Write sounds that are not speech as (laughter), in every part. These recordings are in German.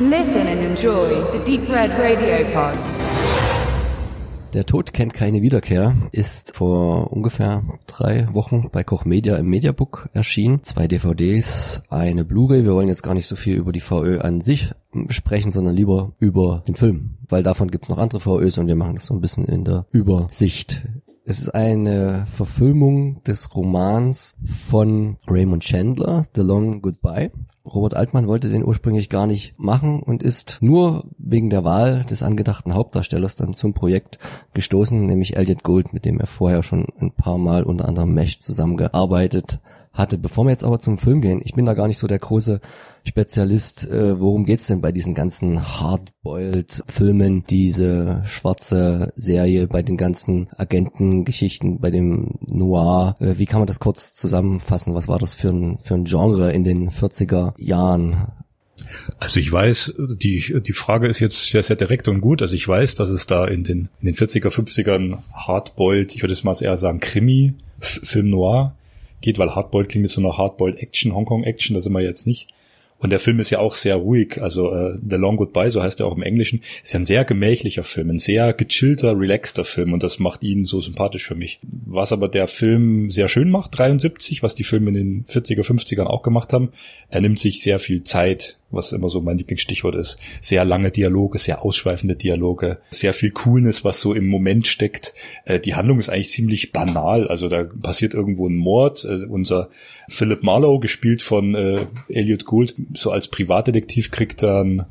Listen and enjoy the Deep Red Radio Pod. Der Tod kennt keine Wiederkehr ist vor ungefähr drei Wochen bei Koch Media im Mediabook erschienen. Zwei DVDs, eine Blu-ray. Wir wollen jetzt gar nicht so viel über die VÖ an sich sprechen, sondern lieber über den Film, weil davon gibt es noch andere VÖs und wir machen das so ein bisschen in der Übersicht. Es ist eine Verfilmung des Romans von Raymond Chandler, The Long Goodbye. Robert Altmann wollte den ursprünglich gar nicht machen und ist nur wegen der Wahl des angedachten Hauptdarstellers dann zum Projekt gestoßen, nämlich Elliot Gould, mit dem er vorher schon ein paar Mal unter anderem Mesh zusammengearbeitet hatte. Bevor wir jetzt aber zum Film gehen, ich bin da gar nicht so der große Spezialist. Äh, worum geht's denn bei diesen ganzen Hardboiled-Filmen, diese schwarze Serie, bei den ganzen Agentengeschichten, bei dem Noir? Äh, wie kann man das kurz zusammenfassen? Was war das für ein, für ein Genre in den 40er Jahren? Also ich weiß, die, die Frage ist jetzt sehr, sehr direkt und gut. Also ich weiß, dass es da in den, in den 40er, 50ern Hardboiled, ich würde es mal eher sagen Krimi, Film Noir geht, weil Hardboiled klingt jetzt so nach Hardboiled Action, Hongkong Action, da sind wir jetzt nicht. Und der Film ist ja auch sehr ruhig. Also äh, The Long Goodbye, so heißt er auch im Englischen, ist ja ein sehr gemächlicher Film, ein sehr gechillter, relaxter Film und das macht ihn so sympathisch für mich. Was aber der Film sehr schön macht, 73, was die Filme in den 40er, 50ern auch gemacht haben, er nimmt sich sehr viel Zeit was immer so mein Lieblingsstichwort ist. Sehr lange Dialoge, sehr ausschweifende Dialoge, sehr viel Coolness, was so im Moment steckt. Äh, die Handlung ist eigentlich ziemlich banal. Also da passiert irgendwo ein Mord. Äh, unser Philip Marlowe, gespielt von äh, Elliot Gould, so als Privatdetektiv kriegt dann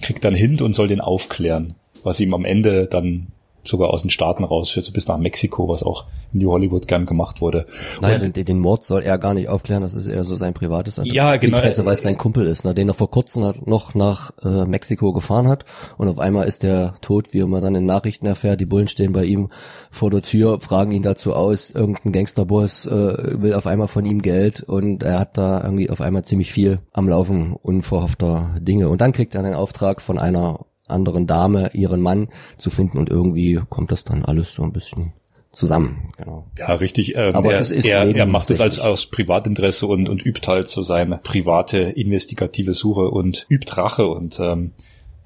kriegt dann Hint und soll den aufklären, was ihm am Ende dann sogar aus den Staaten rausführt, so bis nach Mexiko, was auch in New Hollywood gern gemacht wurde. Naja, den, den, Mord soll er gar nicht aufklären, das ist eher so sein privates ja, genau. Interesse, weil es sein Kumpel ist, ne, den er vor kurzem noch nach äh, Mexiko gefahren hat. Und auf einmal ist der tot, wie man dann in Nachrichten erfährt, die Bullen stehen bei ihm vor der Tür, fragen ihn dazu aus, irgendein Gangsterboss äh, will auf einmal von ihm Geld. Und er hat da irgendwie auf einmal ziemlich viel am Laufen unverhoffter Dinge. Und dann kriegt er einen Auftrag von einer anderen Dame ihren Mann zu finden und irgendwie kommt das dann alles so ein bisschen zusammen. Genau. Ja, richtig. Ähm, Aber er, es ist er, er macht es als aus Privatinteresse und, und übt halt so seine private investigative Suche und übt Rache und ähm,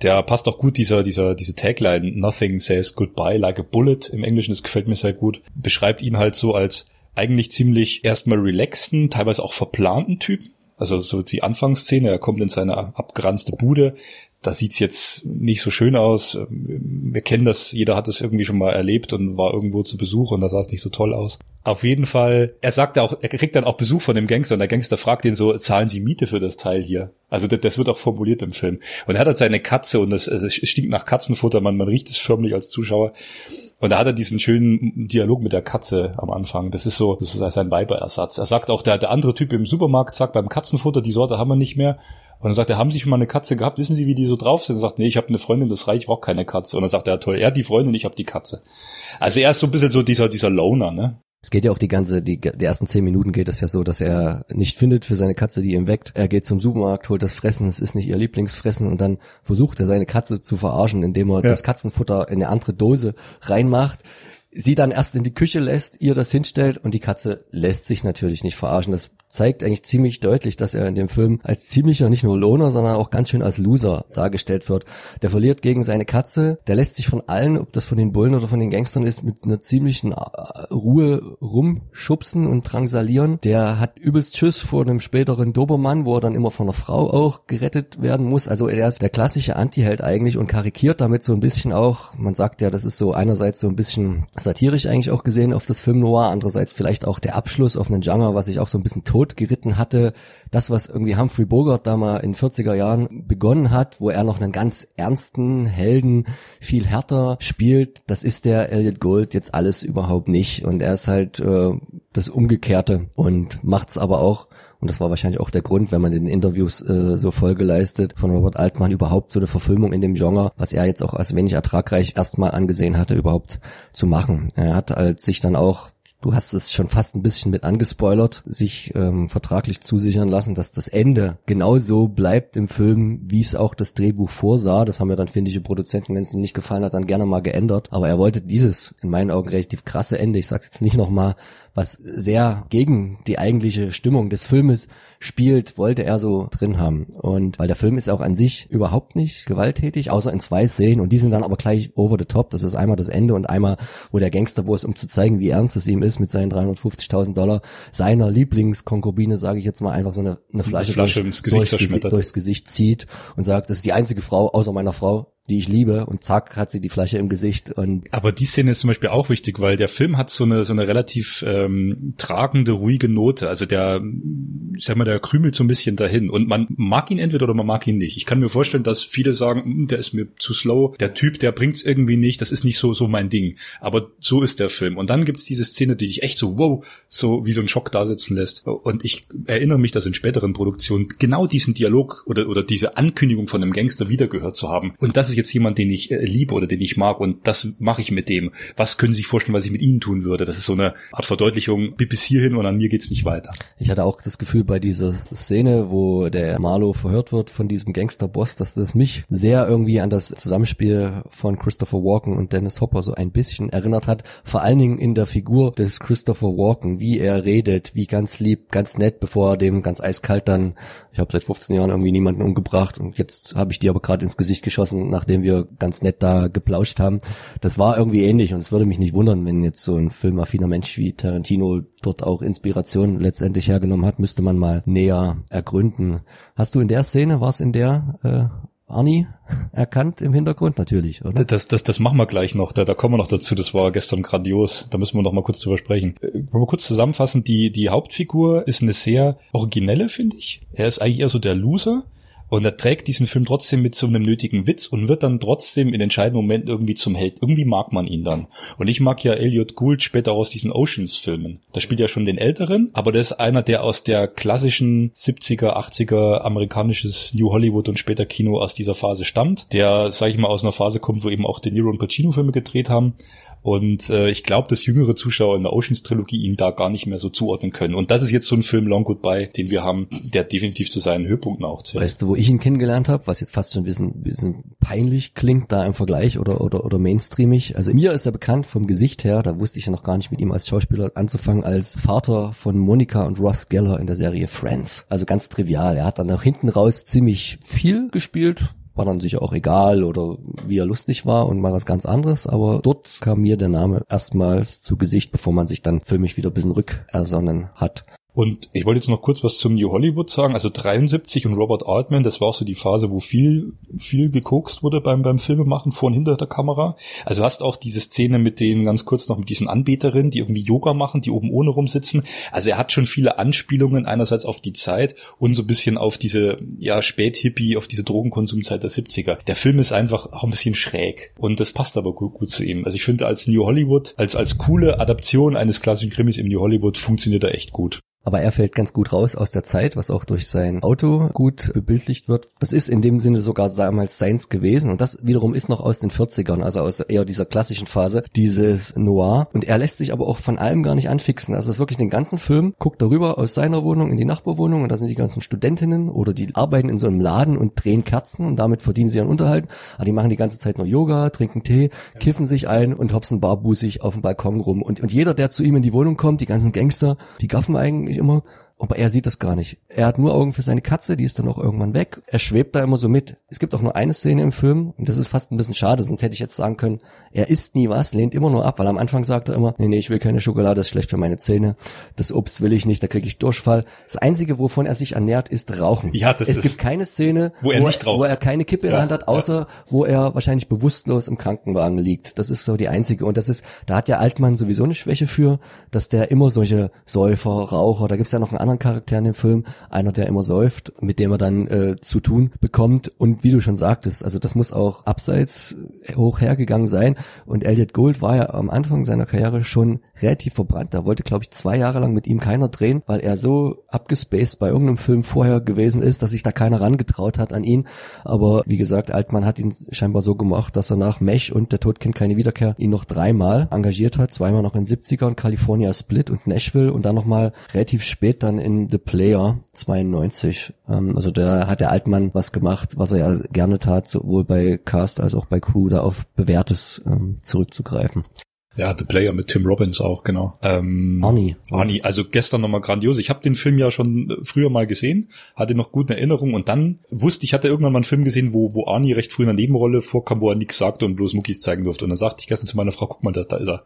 der passt auch gut, dieser, dieser, diese Tagline, Nothing says goodbye like a bullet im Englischen, das gefällt mir sehr gut, beschreibt ihn halt so als eigentlich ziemlich erstmal relaxten, teilweise auch verplanten Typen. Also so die Anfangsszene, er kommt in seine abgeranzte Bude, da sieht's jetzt nicht so schön aus. Wir kennen das, jeder hat das irgendwie schon mal erlebt und war irgendwo zu Besuch und da sah es nicht so toll aus. Auf jeden Fall, er sagt auch, er kriegt dann auch Besuch von dem Gangster und der Gangster fragt ihn so, zahlen Sie Miete für das Teil hier? Also das, das wird auch formuliert im Film. Und er hat halt seine Katze und das, also es stinkt nach Katzenfutter, man, man riecht es förmlich als Zuschauer. Und da hat er diesen schönen Dialog mit der Katze am Anfang. Das ist so, das ist sein Weiberersatz. Er sagt auch, der, der andere Typ im Supermarkt sagt beim Katzenfutter, die Sorte haben wir nicht mehr. Und dann sagt er, haben Sie schon mal eine Katze gehabt? Wissen Sie, wie die so drauf sind? Und sagt, nee, ich habe eine Freundin, das reicht, ich brauche keine Katze. Und dann sagt er, toll, er hat die Freundin, ich habe die Katze. Also er ist so ein bisschen so dieser, dieser Loner, ne? Es geht ja auch die ganze, die, die ersten zehn Minuten geht es ja so, dass er nicht findet für seine Katze, die ihn weckt. Er geht zum Supermarkt, holt das Fressen, es ist nicht ihr Lieblingsfressen und dann versucht er seine Katze zu verarschen, indem er ja. das Katzenfutter in eine andere Dose reinmacht sie dann erst in die Küche lässt, ihr das hinstellt und die Katze lässt sich natürlich nicht verarschen. Das zeigt eigentlich ziemlich deutlich, dass er in dem Film als ziemlicher nicht nur Loner, sondern auch ganz schön als Loser dargestellt wird. Der verliert gegen seine Katze, der lässt sich von allen, ob das von den Bullen oder von den Gangstern ist, mit einer ziemlichen äh, Ruhe rumschubsen und drangsalieren. Der hat übelst Schiss vor einem späteren Dobermann, wo er dann immer von einer Frau auch gerettet werden muss. Also er ist der klassische Antiheld eigentlich und karikiert damit so ein bisschen auch, man sagt ja, das ist so einerseits so ein bisschen satirisch eigentlich auch gesehen auf das Film Noir, andererseits vielleicht auch der Abschluss auf einen Genre, was ich auch so ein bisschen tot geritten hatte. Das, was irgendwie Humphrey Bogart da mal in 40er Jahren begonnen hat, wo er noch einen ganz ernsten Helden viel härter spielt, das ist der Elliot Gold jetzt alles überhaupt nicht. Und er ist halt äh, das Umgekehrte und macht's aber auch und das war wahrscheinlich auch der Grund, wenn man den Interviews äh, so Folge leistet, von Robert Altmann überhaupt so eine Verfilmung in dem Genre, was er jetzt auch als wenig ertragreich erstmal angesehen hatte, überhaupt zu machen. Er hat halt sich dann auch du hast es schon fast ein bisschen mit angespoilert, sich ähm, vertraglich zusichern lassen, dass das Ende genauso bleibt im Film, wie es auch das Drehbuch vorsah. Das haben ja dann finnische Produzenten, wenn es ihnen nicht gefallen hat, dann gerne mal geändert. Aber er wollte dieses, in meinen Augen relativ krasse Ende, ich sag's jetzt nicht nochmal, was sehr gegen die eigentliche Stimmung des Filmes spielt, wollte er so drin haben. Und weil der Film ist auch an sich überhaupt nicht gewalttätig, außer in zwei Szenen und die sind dann aber gleich over the top. Das ist einmal das Ende und einmal, wo der Gangsterboss, um zu zeigen, wie ernst es ihm ist, mit seinen 350.000 Dollar seiner Lieblingskonkubine, sage ich jetzt mal, einfach so eine, eine Flasche, Flasche durch, durchs, durchs Gesicht zieht und sagt, das ist die einzige Frau außer meiner Frau, die ich liebe und zack hat sie die Flasche im Gesicht und aber die Szene ist zum Beispiel auch wichtig, weil der Film hat so eine so eine relativ ähm, tragende ruhige Note, also der ich sag mal der krümelt so ein bisschen dahin. Und man mag ihn entweder oder man mag ihn nicht. Ich kann mir vorstellen, dass viele sagen, hm, der ist mir zu slow, der Typ, der bringt's irgendwie nicht, das ist nicht so so mein Ding. Aber so ist der Film. Und dann gibt's diese Szene, die dich echt so wow so wie so ein Schock da lässt. Und ich erinnere mich, dass in späteren Produktionen genau diesen Dialog oder oder diese Ankündigung von einem Gangster wiedergehört zu haben. Und das ist jetzt jemand, den ich äh, liebe oder den ich mag und das mache ich mit dem. Was können Sie sich vorstellen, was ich mit Ihnen tun würde? Das ist so eine Art Verdeutlichung, bis hierhin und an mir geht's nicht weiter. Ich hatte auch das Gefühl bei dieser Szene, wo der Marlow verhört wird von diesem Gangsterboss, dass das mich sehr irgendwie an das Zusammenspiel von Christopher Walken und Dennis Hopper so ein bisschen erinnert hat. Vor allen Dingen in der Figur des Christopher Walken, wie er redet, wie ganz lieb, ganz nett, bevor er dem ganz eiskalt dann, ich habe seit 15 Jahren irgendwie niemanden umgebracht und jetzt habe ich dir aber gerade ins Gesicht geschossen, nach nachdem wir ganz nett da geplauscht haben. Das war irgendwie ähnlich und es würde mich nicht wundern, wenn jetzt so ein filmaffiner Mensch wie Tarantino dort auch Inspiration letztendlich hergenommen hat, müsste man mal näher ergründen. Hast du in der Szene, war es in der äh, Arnie (laughs) erkannt im Hintergrund natürlich, oder? Das, das, das machen wir gleich noch. Da, da kommen wir noch dazu. Das war gestern grandios. Da müssen wir noch mal kurz drüber sprechen. Äh, wollen wir kurz zusammenfassen? Die, die Hauptfigur ist eine sehr originelle, finde ich. Er ist eigentlich eher so der Loser. Und er trägt diesen Film trotzdem mit so einem nötigen Witz und wird dann trotzdem in entscheidenden Momenten irgendwie zum Held. Irgendwie mag man ihn dann. Und ich mag ja Elliot Gould später aus diesen Oceans-Filmen. Da spielt ja schon den Älteren, aber der ist einer, der aus der klassischen 70er, 80er amerikanisches New Hollywood und später Kino aus dieser Phase stammt. Der, sag ich mal, aus einer Phase kommt, wo eben auch De Niro und Pacino Filme gedreht haben und äh, ich glaube, dass jüngere Zuschauer in der Oceans-Trilogie ihn da gar nicht mehr so zuordnen können. Und das ist jetzt so ein Film Long Goodbye, den wir haben, der definitiv zu seinen Höhepunkten auch zählt. Weißt du, wo ich ihn kennengelernt habe, was jetzt fast schon ein bisschen, bisschen peinlich klingt da im Vergleich oder, oder, oder mainstreamig. Also mir ist er bekannt vom Gesicht her, da wusste ich ja noch gar nicht mit ihm als Schauspieler anzufangen, als Vater von Monica und Ross Geller in der Serie Friends. Also ganz trivial. Er hat dann auch hinten raus ziemlich viel gespielt, war dann sicher auch egal oder wie er lustig war und mal was ganz anderes, aber dort kam mir der Name erstmals zu Gesicht, bevor man sich dann für mich wieder ein bisschen rückersonnen hat. Und ich wollte jetzt noch kurz was zum New Hollywood sagen. Also 73 und Robert Altman, das war auch so die Phase, wo viel, viel gekokst wurde beim, beim Filmemachen vor und hinter der Kamera. Also hast auch diese Szene mit denen ganz kurz noch mit diesen Anbeterinnen, die irgendwie Yoga machen, die oben ohne rumsitzen. Also er hat schon viele Anspielungen einerseits auf die Zeit und so ein bisschen auf diese, ja, Späthippie, auf diese Drogenkonsumzeit der 70er. Der Film ist einfach auch ein bisschen schräg. Und das passt aber gut, gut zu ihm. Also ich finde als New Hollywood, als, als coole Adaption eines klassischen Krimis im New Hollywood funktioniert er echt gut. Aber er fällt ganz gut raus aus der Zeit, was auch durch sein Auto gut bebildlicht wird. Das ist in dem Sinne sogar damals seins gewesen. Und das wiederum ist noch aus den 40ern, also aus eher dieser klassischen Phase, dieses Noir. Und er lässt sich aber auch von allem gar nicht anfixen. Also es ist wirklich den ganzen Film, guckt darüber aus seiner Wohnung in die Nachbarwohnung und da sind die ganzen Studentinnen oder die arbeiten in so einem Laden und drehen Kerzen und damit verdienen sie ihren Unterhalt. Aber die machen die ganze Zeit nur Yoga, trinken Tee, kiffen sich ein und hopsen barbusig auf dem Balkon rum. Und, und jeder, der zu ihm in die Wohnung kommt, die ganzen Gangster, die gaffen eigentlich ich immer. Aber er sieht das gar nicht. Er hat nur Augen für seine Katze, die ist dann auch irgendwann weg. Er schwebt da immer so mit. Es gibt auch nur eine Szene im Film und das ist fast ein bisschen schade, sonst hätte ich jetzt sagen können, er isst nie was, lehnt immer nur ab, weil am Anfang sagt er immer, nee, nee, ich will keine Schokolade, das ist schlecht für meine Zähne. Das Obst will ich nicht, da kriege ich Durchfall. Das Einzige, wovon er sich ernährt, ist Rauchen. Ja, das es ist gibt keine Szene, wo er, nicht raucht. wo er keine Kippe in der Hand hat, außer ja. wo er wahrscheinlich bewusstlos im Krankenwagen liegt. Das ist so die einzige. Und das ist, da hat ja Altmann sowieso eine Schwäche für, dass der immer solche Säufer, Raucher, da gibt's ja noch einen anderen anderen Charakteren im Film. Einer, der immer säuft, mit dem er dann äh, zu tun bekommt. Und wie du schon sagtest, also das muss auch abseits hoch hergegangen sein. Und Elliot Gould war ja am Anfang seiner Karriere schon relativ verbrannt. Da wollte, glaube ich, zwei Jahre lang mit ihm keiner drehen, weil er so abgespaced bei irgendeinem Film vorher gewesen ist, dass sich da keiner rangetraut hat an ihn. Aber wie gesagt, Altmann hat ihn scheinbar so gemacht, dass er nach Mech und Der Tod kennt keine Wiederkehr ihn noch dreimal engagiert hat. Zweimal noch in 70ern, California Split und Nashville und dann nochmal relativ spät dann in The Player 92. Ähm, also da hat der Altmann was gemacht, was er ja gerne tat, sowohl bei Cast als auch bei Crew, da auf Bewährtes ähm, zurückzugreifen. Ja, The Player mit Tim Robbins auch, genau. Ähm, Arnie. Arnie, also gestern nochmal grandios. Ich habe den Film ja schon früher mal gesehen, hatte noch gute Erinnerungen und dann wusste ich, hatte irgendwann mal einen Film gesehen, wo, wo Arnie recht früh in der Nebenrolle vorkam, wo er nichts sagte und bloß Muckis zeigen durfte. Und dann sagte ich gestern zu meiner Frau, guck mal, da, da ist er.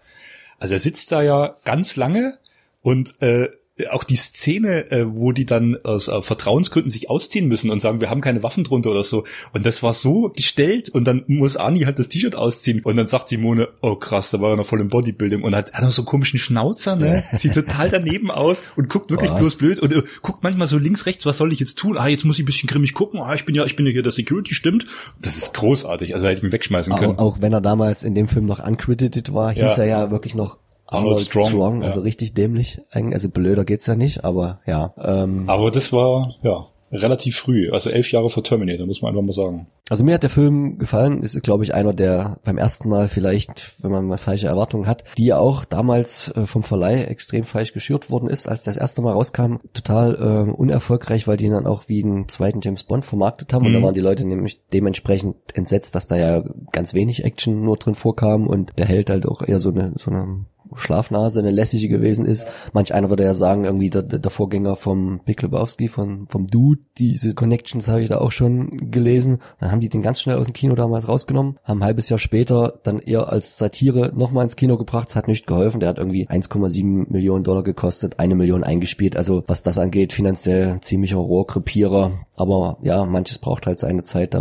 Also er sitzt da ja ganz lange und äh, auch die Szene, äh, wo die dann aus äh, Vertrauensgründen sich ausziehen müssen und sagen, wir haben keine Waffen drunter oder so. Und das war so gestellt und dann muss Ani halt das T-Shirt ausziehen und dann sagt Simone, oh krass, da war er noch voll im Bodybuilding und hat, hat noch so einen komischen Schnauzer, ne? Sieht total daneben aus und guckt wirklich was? bloß blöd und äh, guckt manchmal so links, rechts, was soll ich jetzt tun? Ah, jetzt muss ich ein bisschen grimmig gucken. Ah, ich bin ja, ich bin ja hier der Security, stimmt. Das ist großartig. Also hätte ich ihn wegschmeißen können. Auch, auch wenn er damals in dem Film noch uncredited war, hieß ja. er ja wirklich noch Arnold, Strong, Strong also ja. richtig dämlich. Also blöder geht's ja nicht, aber ja. Ähm, aber das war, ja, relativ früh, also elf Jahre vor Terminator, muss man einfach mal sagen. Also mir hat der Film gefallen, ist glaube ich einer, der beim ersten Mal vielleicht, wenn man mal falsche Erwartungen hat, die ja auch damals äh, vom Verleih extrem falsch geschürt worden ist, als das erste Mal rauskam, total äh, unerfolgreich, weil die dann auch wie einen zweiten James Bond vermarktet haben mhm. und da mhm. waren die Leute nämlich dementsprechend entsetzt, dass da ja ganz wenig Action nur drin vorkam und der Held halt auch eher so eine so eine Schlafnase eine lässige gewesen ist. Manch einer würde ja sagen, irgendwie der, der Vorgänger vom Big Lebowski, von, vom Dude, diese Connections habe ich da auch schon gelesen. Dann haben die den ganz schnell aus dem Kino damals rausgenommen, haben ein halbes Jahr später dann eher als Satire nochmal ins Kino gebracht. Es hat nicht geholfen. Der hat irgendwie 1,7 Millionen Dollar gekostet, eine Million eingespielt. Also was das angeht, finanziell ziemlicher Rohrkrepierer. Aber ja, manches braucht halt seine Zeit.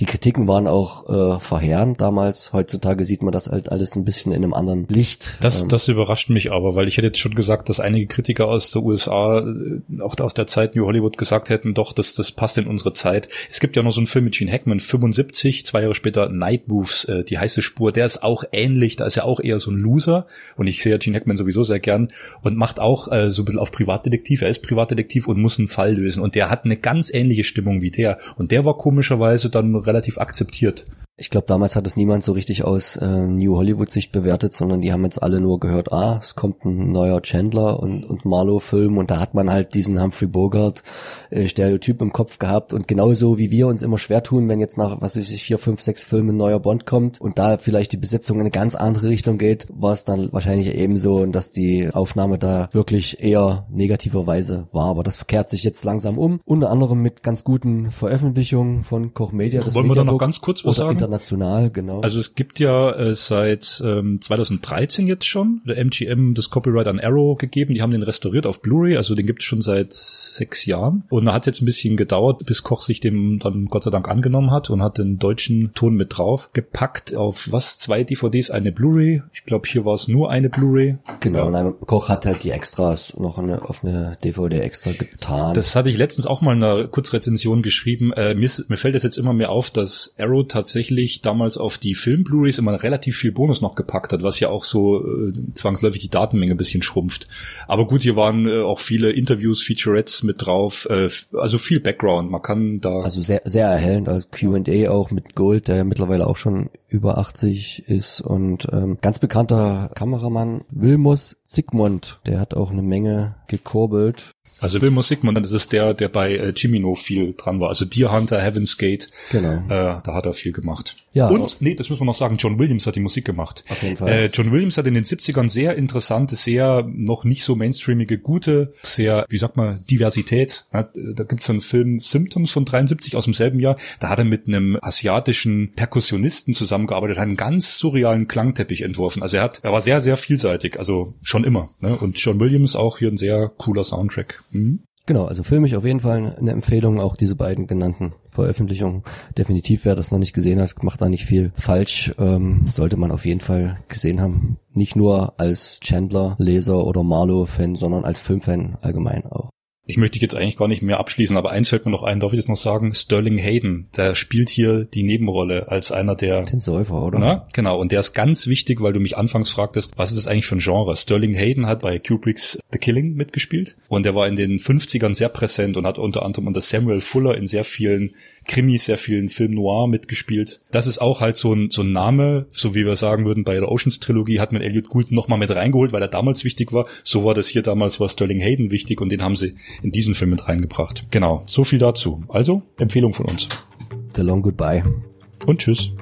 Die Kritiken waren auch äh, verheerend damals. Heutzutage sieht man das halt alles ein bisschen in einem anderen Licht. Das, ähm, das überrascht mich aber, weil ich hätte jetzt schon gesagt, dass einige Kritiker aus der USA, äh, auch aus der Zeit New Hollywood gesagt hätten, doch, das, das passt in unsere Zeit. Es gibt ja noch so einen Film mit Gene Hackman, 75, zwei Jahre später Night Moves, äh, die heiße Spur. Der ist auch ähnlich, da ist ja auch eher so ein Loser. Und ich sehe ja Gene Hackman sowieso sehr gern und macht auch äh, so ein bisschen auf Privatdetektiv. Er ist Privatdetektiv und muss einen Fall lösen. Und der hat eine ganz ähnliche Stimmung wie der. Und der war komischerweise dann relativ akzeptiert. Ich glaube, damals hat es niemand so richtig aus äh, New Hollywood-Sicht bewertet, sondern die haben jetzt alle nur gehört, ah, es kommt ein neuer Chandler und, und Marlowe-Film und da hat man halt diesen Humphrey Bogart-Stereotyp äh, im Kopf gehabt und genauso wie wir uns immer schwer tun, wenn jetzt nach, was weiß ich, vier, fünf, sechs Filmen ein neuer Bond kommt und da vielleicht die Besetzung in eine ganz andere Richtung geht, war es dann wahrscheinlich ebenso und dass die Aufnahme da wirklich eher negativerweise war. Aber das kehrt sich jetzt langsam um, unter anderem mit ganz guten Veröffentlichungen von Koch Media. Wollen wir da noch ganz kurz was sagen? International, genau. Also es gibt ja äh, seit ähm, 2013 jetzt schon der MGM das Copyright an Arrow gegeben. Die haben den restauriert auf Blu-ray, also den gibt es schon seit sechs Jahren. Und da hat jetzt ein bisschen gedauert, bis Koch sich dem dann Gott sei Dank angenommen hat und hat den deutschen Ton mit drauf gepackt auf was zwei DVDs, eine Blu-ray. Ich glaube, hier war es nur eine Blu-ray. Genau, ja. und Koch hat halt die Extras noch eine, auf eine DVD extra getan. Das hatte ich letztens auch mal in einer Kurzrezension geschrieben. Äh, mir, mir fällt das jetzt immer mehr auf, dass Arrow tatsächlich tatsächlich damals auf die Film-Blu-rays immer relativ viel Bonus noch gepackt hat, was ja auch so äh, zwangsläufig die Datenmenge bisschen schrumpft. Aber gut, hier waren äh, auch viele Interviews, Featurettes mit drauf, äh, also viel Background. Man kann da also sehr sehr erhellend als Q&A auch mit Gold, der ja mittlerweile auch schon über 80 ist und ähm, ganz bekannter Kameramann Wilmus Sigmund, der hat auch eine Menge gekurbelt also Wilmo Sigmund, das ist der, der bei äh, Jimino viel dran war. Also Deer Hunter, Heaven's Gate. Genau. Äh, da hat er viel gemacht. Ja. Und, nee, das muss man noch sagen, John Williams hat die Musik gemacht. Auf jeden Fall. Äh, John Williams hat in den 70ern sehr interessante, sehr noch nicht so mainstreamige, gute, sehr, wie sagt man, Diversität. Ja, da gibt's einen Film Symptoms von 73 aus demselben Jahr. Da hat er mit einem asiatischen Perkussionisten zusammengearbeitet, hat einen ganz surrealen Klangteppich entworfen. Also er hat, er war sehr, sehr vielseitig, also schon immer. Ne? Und John Williams auch hier ein sehr cooler Soundtrack. Mhm. Genau, also filmisch auf jeden Fall eine Empfehlung, auch diese beiden genannten Veröffentlichungen. Definitiv, wer das noch nicht gesehen hat, macht da nicht viel falsch. Ähm, sollte man auf jeden Fall gesehen haben. Nicht nur als Chandler-Leser oder Marlowe-Fan, sondern als Filmfan allgemein auch. Ich möchte dich jetzt eigentlich gar nicht mehr abschließen, aber eins fällt mir noch ein, darf ich das noch sagen? Sterling Hayden, der spielt hier die Nebenrolle als einer der... Den Säufer, oder? Na, genau. Und der ist ganz wichtig, weil du mich anfangs fragtest, was ist das eigentlich für ein Genre? Sterling Hayden hat bei Kubricks The Killing mitgespielt und er war in den 50ern sehr präsent und hat unter anderem unter Samuel Fuller in sehr vielen Krimis, sehr vielen Film Noir mitgespielt. Das ist auch halt so ein, so ein Name, so wie wir sagen würden, bei der Oceans Trilogie hat man Elliot Gould nochmal mit reingeholt, weil er damals wichtig war. So war das hier damals, war Sterling Hayden wichtig und den haben sie in diesen Film mit reingebracht. Genau, so viel dazu. Also, Empfehlung von uns. The Long Goodbye. Und tschüss.